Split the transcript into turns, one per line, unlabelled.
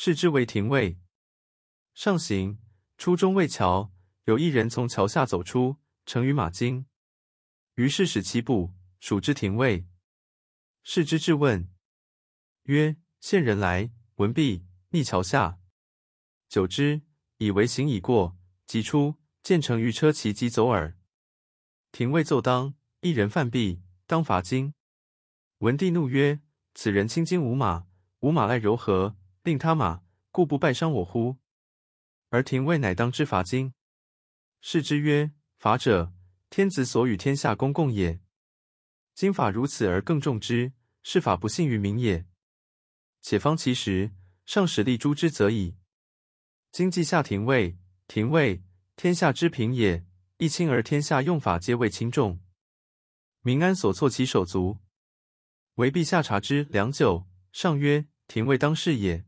视之为廷尉。上行，出中卫桥，有一人从桥下走出，乘于马惊。于是使其步，属之廷尉。视之质问，曰：“线人来，闻毕，匿桥下。”久之，以为行已过，即出，见乘于车骑即走耳。廷尉奏当，一人犯弊，当罚金。文帝怒曰：“此人轻金无马，无马赖柔和，令他马，故不败伤我乎？”而廷尉乃当之罚金。是之曰：“法者，天子所与天下公共也。今法如此而更重之，是法不信于民也。且方其时，上使立诛之则已。”今既下廷尉，廷尉天下之平也，一轻而天下用法皆谓轻重，民安所措其手足？为陛下察之良久，上曰：廷尉当事也。